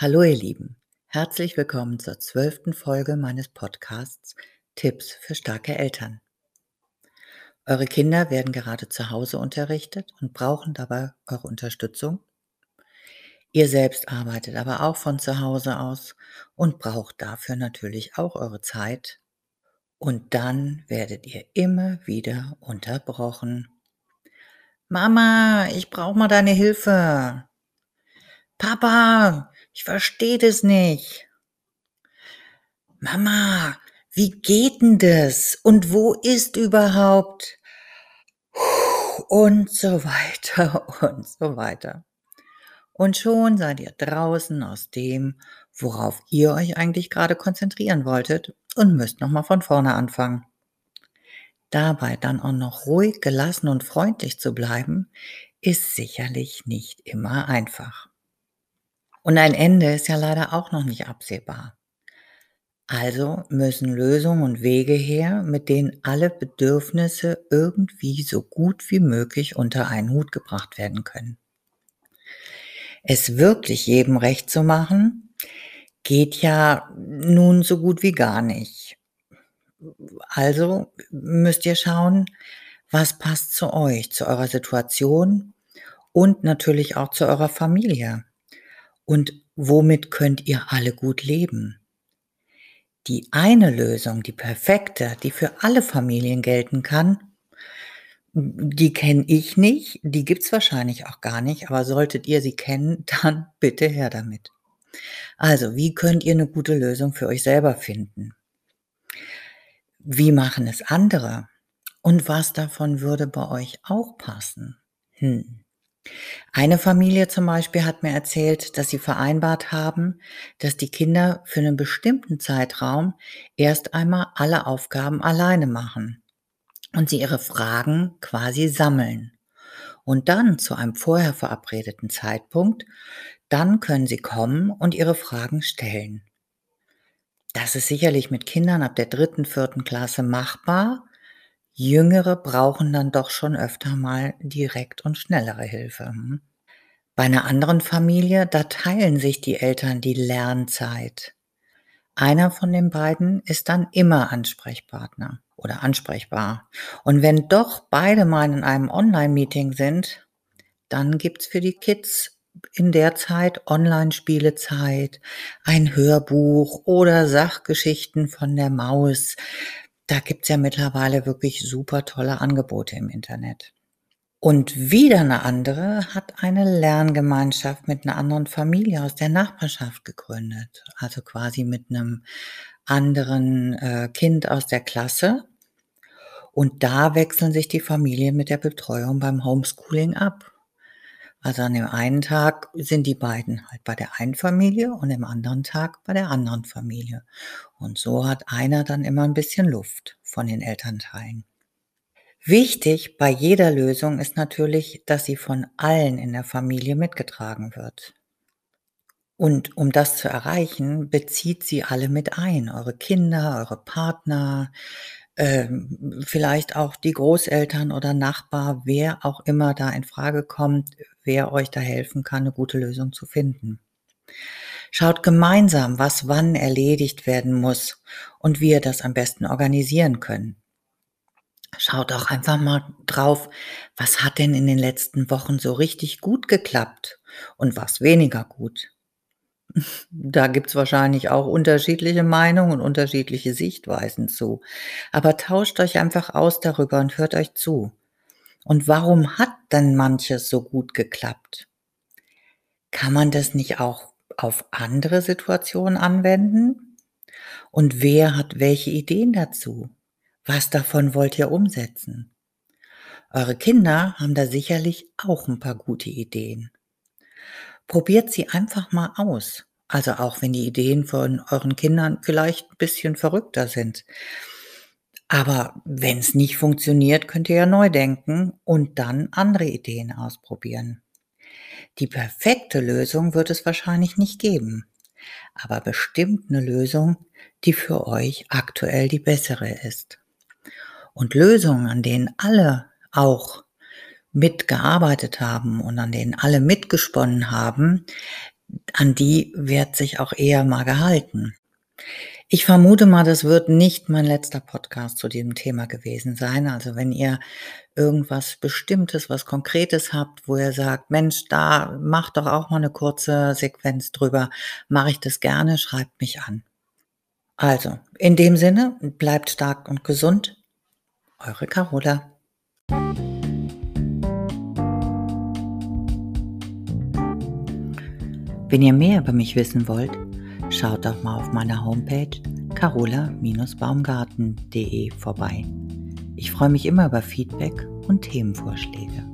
Hallo ihr Lieben, herzlich willkommen zur zwölften Folge meines Podcasts Tipps für starke Eltern. Eure Kinder werden gerade zu Hause unterrichtet und brauchen dabei eure Unterstützung. Ihr selbst arbeitet aber auch von zu Hause aus und braucht dafür natürlich auch eure Zeit. Und dann werdet ihr immer wieder unterbrochen. Mama, ich brauche mal deine Hilfe. Papa, ich verstehe das nicht. Mama, wie geht denn das? Und wo ist überhaupt? Und so weiter und so weiter. Und schon seid ihr draußen aus dem, worauf ihr euch eigentlich gerade konzentrieren wolltet und müsst nochmal von vorne anfangen. Dabei dann auch noch ruhig, gelassen und freundlich zu bleiben, ist sicherlich nicht immer einfach. Und ein Ende ist ja leider auch noch nicht absehbar. Also müssen Lösungen und Wege her, mit denen alle Bedürfnisse irgendwie so gut wie möglich unter einen Hut gebracht werden können. Es wirklich jedem recht zu machen, geht ja nun so gut wie gar nicht. Also müsst ihr schauen, was passt zu euch, zu eurer Situation und natürlich auch zu eurer Familie. Und womit könnt ihr alle gut leben? Die eine Lösung, die perfekte, die für alle Familien gelten kann, die kenne ich nicht, die gibt's wahrscheinlich auch gar nicht, aber solltet ihr sie kennen, dann bitte her damit. Also, wie könnt ihr eine gute Lösung für euch selber finden? Wie machen es andere? Und was davon würde bei euch auch passen? Hm. Eine Familie zum Beispiel hat mir erzählt, dass sie vereinbart haben, dass die Kinder für einen bestimmten Zeitraum erst einmal alle Aufgaben alleine machen und sie ihre Fragen quasi sammeln. Und dann zu einem vorher verabredeten Zeitpunkt, dann können sie kommen und ihre Fragen stellen. Das ist sicherlich mit Kindern ab der dritten, vierten Klasse machbar, Jüngere brauchen dann doch schon öfter mal direkt und schnellere Hilfe. Hm? Bei einer anderen Familie, da teilen sich die Eltern die Lernzeit. Einer von den beiden ist dann immer Ansprechpartner oder ansprechbar. Und wenn doch beide mal in einem Online-Meeting sind, dann gibt's für die Kids in der Zeit Online-Spielezeit, ein Hörbuch oder Sachgeschichten von der Maus. Da gibt's ja mittlerweile wirklich super tolle Angebote im Internet. Und wieder eine andere hat eine Lerngemeinschaft mit einer anderen Familie aus der Nachbarschaft gegründet. Also quasi mit einem anderen äh, Kind aus der Klasse. Und da wechseln sich die Familien mit der Betreuung beim Homeschooling ab. Also an dem einen Tag sind die beiden halt bei der einen Familie und im anderen Tag bei der anderen Familie. Und so hat einer dann immer ein bisschen Luft von den Elternteilen. Wichtig bei jeder Lösung ist natürlich, dass sie von allen in der Familie mitgetragen wird. Und um das zu erreichen, bezieht sie alle mit ein. Eure Kinder, eure Partner, ähm, vielleicht auch die Großeltern oder Nachbar, wer auch immer da in Frage kommt, wer euch da helfen kann, eine gute Lösung zu finden. Schaut gemeinsam, was wann erledigt werden muss und wie ihr das am besten organisieren könnt. Schaut auch einfach mal drauf, was hat denn in den letzten Wochen so richtig gut geklappt und was weniger gut. Da gibt's wahrscheinlich auch unterschiedliche Meinungen und unterschiedliche Sichtweisen zu. Aber tauscht euch einfach aus darüber und hört euch zu. Und warum hat denn manches so gut geklappt? Kann man das nicht auch auf andere Situationen anwenden? Und wer hat welche Ideen dazu? Was davon wollt ihr umsetzen? Eure Kinder haben da sicherlich auch ein paar gute Ideen. Probiert sie einfach mal aus. Also auch wenn die Ideen von euren Kindern vielleicht ein bisschen verrückter sind. Aber wenn es nicht funktioniert, könnt ihr ja neu denken und dann andere Ideen ausprobieren. Die perfekte Lösung wird es wahrscheinlich nicht geben, aber bestimmt eine Lösung, die für euch aktuell die bessere ist. Und Lösungen, an denen alle auch mitgearbeitet haben und an denen alle mitgesponnen haben, an die wird sich auch eher mal gehalten. Ich vermute mal, das wird nicht mein letzter Podcast zu diesem Thema gewesen sein. Also wenn ihr irgendwas Bestimmtes, was Konkretes habt, wo ihr sagt, Mensch, da macht doch auch mal eine kurze Sequenz drüber, mache ich das gerne, schreibt mich an. Also, in dem Sinne, bleibt stark und gesund. Eure Carola. Wenn ihr mehr über mich wissen wollt, schaut doch mal auf meiner Homepage carola-baumgarten.de vorbei. Ich freue mich immer über Feedback und Themenvorschläge.